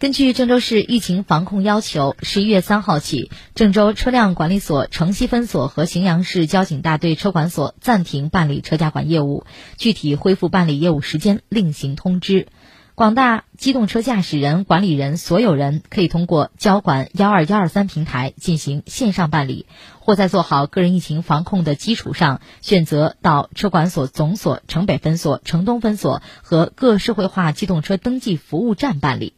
根据郑州市疫情防控要求十一月三号起郑州车辆管理所城西分所和荥阳市交警大队车管所暂停办理车驾管业务具体恢复办理业务时间另行通知。广大机动车驾驶人管理人所有人可以通过交管幺二幺二三平台进行线上办理或在做好个人疫情防控的基础上选择到车管所总所城北分所城东分所和各社会化机动车登记服务站办理。